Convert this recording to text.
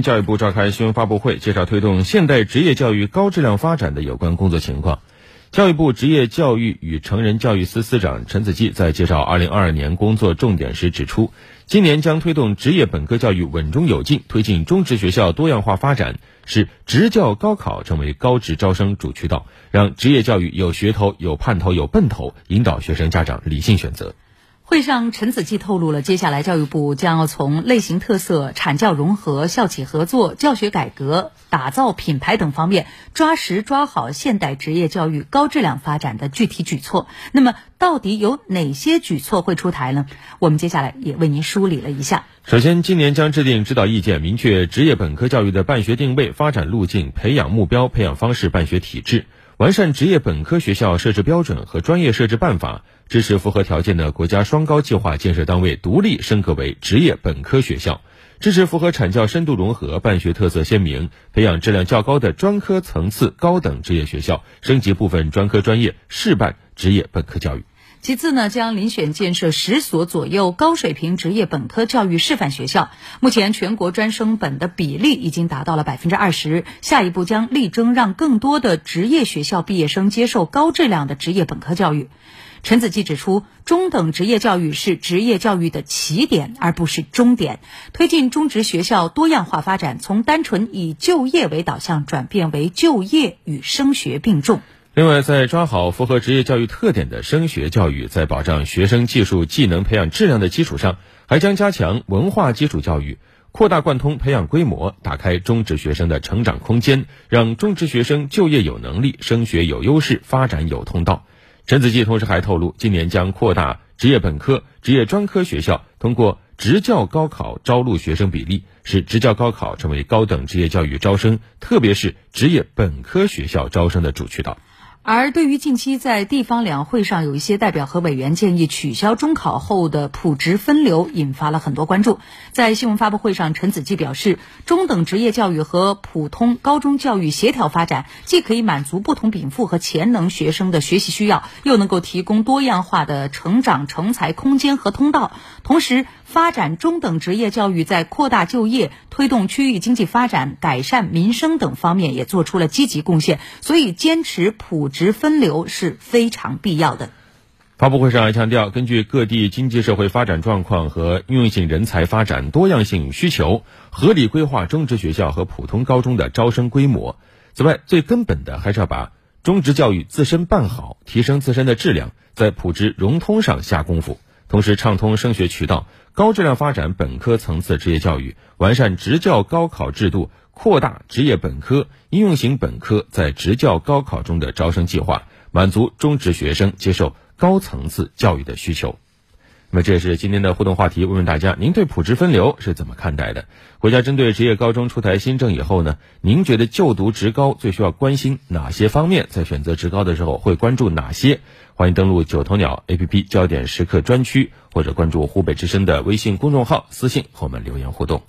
教育部召开新闻发布会，介绍推动现代职业教育高质量发展的有关工作情况。教育部职业教育与成人教育司司长陈子季在介绍2022年工作重点时指出，今年将推动职业本科教育稳中有进，推进中职学校多样化发展，使职教高考成为高职招生主渠道，让职业教育有噱头、有盼头、有奔头，引导学生家长理性选择。会上，陈子季透露了接下来教育部将要从类型特色、产教融合、校企合作、教学改革、打造品牌等方面抓实抓好现代职业教育高质量发展的具体举措。那么，到底有哪些举措会出台呢？我们接下来也为您梳理了一下。首先，今年将制定指导意见，明确职业本科教育的办学定位、发展路径、培养目标、培养方式、办学体制。完善职业本科学校设置标准和专业设置办法，支持符合条件的国家双高计划建设单位独立升格为职业本科学校，支持符合产教深度融合、办学特色鲜明、培养质量较高的专科层次高等职业学校，升级部分专科专业试办职业本科教育。其次呢，将遴选建设十所左右高水平职业本科教育示范学校。目前全国专升本的比例已经达到了百分之二十，下一步将力争让更多的职业学校毕业生接受高质量的职业本科教育。陈子基指出，中等职业教育是职业教育的起点，而不是终点。推进中职学校多样化发展，从单纯以就业为导向，转变为就业与升学并重。另外，在抓好符合职业教育特点的升学教育，在保障学生技术技能培养质量的基础上，还将加强文化基础教育，扩大贯通培养规模，打开中职学生的成长空间，让中职学生就业有能力、升学有优势、发展有通道。陈子季同时还透露，今年将扩大职业本科、职业专科学校通过职教高考招录学生比例，使职教高考成为高等职业教育招生，特别是职业本科学校招生的主渠道。而对于近期在地方两会上有一些代表和委员建议取消中考后的普职分流，引发了很多关注。在新闻发布会上，陈子季表示，中等职业教育和普通高中教育协调发展，既可以满足不同禀赋和潜能学生的学习需要，又能够提供多样化的成长成才空间和通道。同时，发展中等职业教育在扩大就业、推动区域经济发展、改善民生等方面也做出了积极贡献。所以，坚持普。职分流是非常必要的。发布会上还强调，根据各地经济社会发展状况和应用性人才发展多样性需求，合理规划中职学校和普通高中的招生规模。此外，最根本的还是要把中职教育自身办好，提升自身的质量，在普职融通上下功夫，同时畅通升学渠道，高质量发展本科层次职业教育，完善职教高考制度。扩大职业本科、应用型本科在职教高考中的招生计划，满足中职学生接受高层次教育的需求。那么，这也是今天的互动话题，问问大家：您对普职分流是怎么看待的？国家针对职业高中出台新政以后呢，您觉得就读职高最需要关心哪些方面？在选择职高的时候会关注哪些？欢迎登录九头鸟 APP 焦点时刻专区，或者关注湖北之声的微信公众号，私信和我们留言互动。